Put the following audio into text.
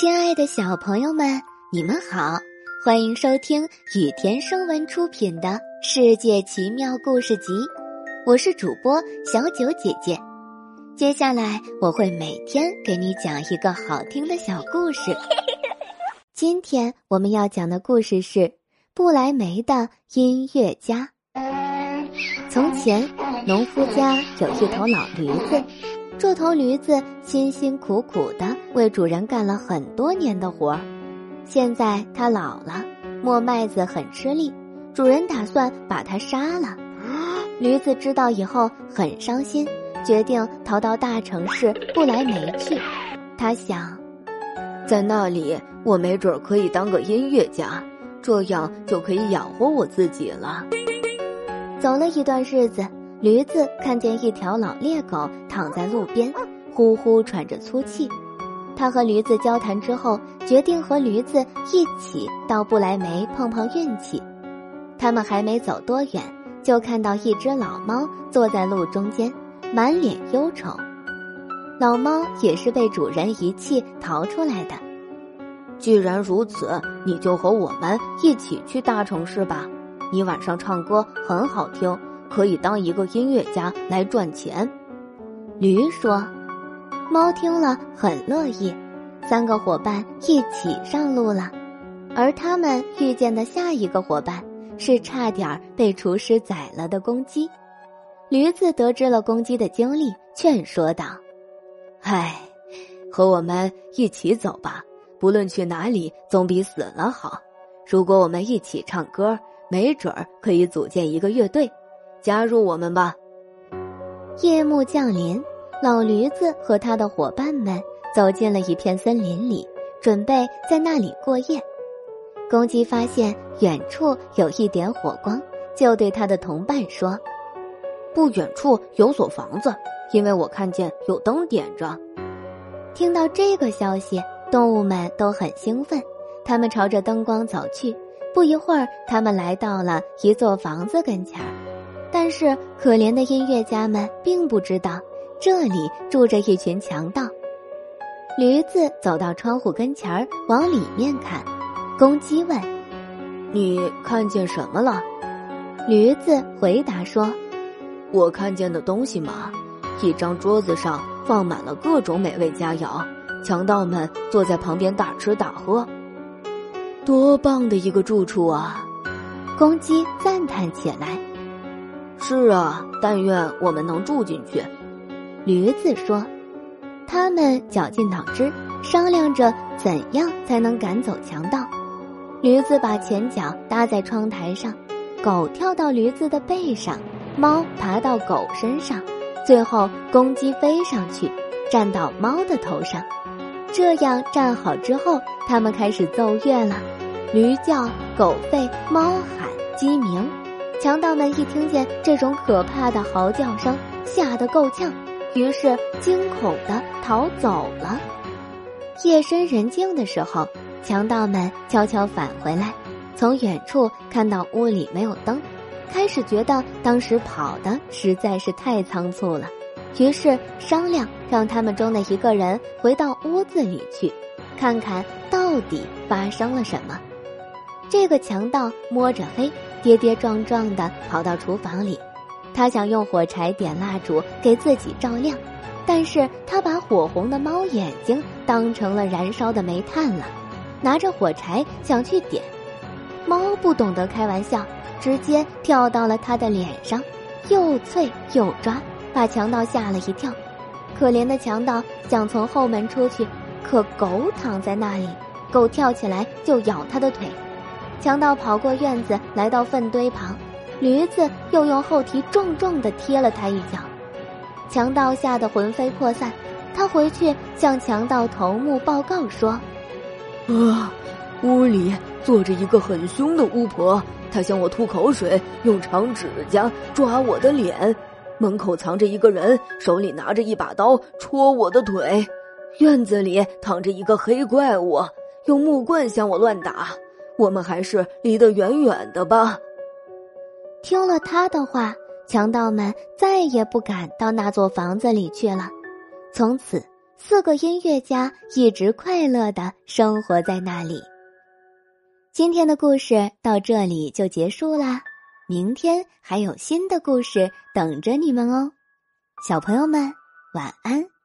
亲爱的小朋友们，你们好，欢迎收听雨田声文出品的《世界奇妙故事集》，我是主播小九姐姐。接下来我会每天给你讲一个好听的小故事。今天我们要讲的故事是《不来梅的音乐家》。从前，农夫家有一头老驴子。这头驴子辛辛苦苦的为主人干了很多年的活儿，现在它老了，磨麦子很吃力，主人打算把它杀了。驴子知道以后很伤心，决定逃到大城市不来梅去。他想，在那里我没准可以当个音乐家，这样就可以养活我自己了。走了一段日子。驴子看见一条老猎狗躺在路边，呼呼喘着粗气。他和驴子交谈之后，决定和驴子一起到不来梅碰碰运气。他们还没走多远，就看到一只老猫坐在路中间，满脸忧愁。老猫也是被主人遗弃逃出来的。既然如此，你就和我们一起去大城市吧。你晚上唱歌很好听。可以当一个音乐家来赚钱，驴说。猫听了很乐意，三个伙伴一起上路了。而他们遇见的下一个伙伴是差点被厨师宰了的公鸡。驴子得知了公鸡的经历，劝说道：“唉，和我们一起走吧，不论去哪里，总比死了好。如果我们一起唱歌，没准儿可以组建一个乐队。”加入我们吧！夜幕降临，老驴子和他的伙伴们走进了一片森林里，准备在那里过夜。公鸡发现远处有一点火光，就对他的同伴说：“不远处有所房子，因为我看见有灯点着。”听到这个消息，动物们都很兴奋，他们朝着灯光走去。不一会儿，他们来到了一座房子跟前儿。但是可怜的音乐家们并不知道，这里住着一群强盗。驴子走到窗户跟前儿，往里面看。公鸡问：“你看见什么了？”驴子回答说：“我看见的东西嘛，一张桌子上放满了各种美味佳肴，强盗们坐在旁边大吃大喝，多棒的一个住处啊！”公鸡赞叹起来。是啊，但愿我们能住进去。驴子说：“他们绞尽脑汁商量着怎样才能赶走强盗。”驴子把前脚搭在窗台上，狗跳到驴子的背上，猫爬到狗身上，最后公鸡飞上去，站到猫的头上。这样站好之后，他们开始奏乐了：驴叫，狗吠，猫喊，鸡鸣。强盗们一听见这种可怕的嚎叫声，吓得够呛，于是惊恐的逃走了。夜深人静的时候，强盗们悄悄返回来，从远处看到屋里没有灯，开始觉得当时跑的实在是太仓促了，于是商量让他们中的一个人回到屋子里去，看看到底发生了什么。这个强盗摸着黑。跌跌撞撞地跑到厨房里，他想用火柴点蜡烛给自己照亮，但是他把火红的猫眼睛当成了燃烧的煤炭了。拿着火柴想去点，猫不懂得开玩笑，直接跳到了他的脸上，又脆又抓，把强盗吓了一跳。可怜的强盗想从后门出去，可狗躺在那里，狗跳起来就咬他的腿。强盗跑过院子，来到粪堆旁，驴子又用后蹄重重地踢了他一脚，强盗吓得魂飞魄散。他回去向强盗头目报告说：“啊，屋里坐着一个很凶的巫婆，她向我吐口水，用长指甲抓我的脸。门口藏着一个人，手里拿着一把刀戳我的腿。院子里躺着一个黑怪物，用木棍向我乱打。”我们还是离得远远的吧。听了他的话，强盗们再也不敢到那座房子里去了。从此，四个音乐家一直快乐的生活在那里。今天的故事到这里就结束啦，明天还有新的故事等着你们哦，小朋友们晚安。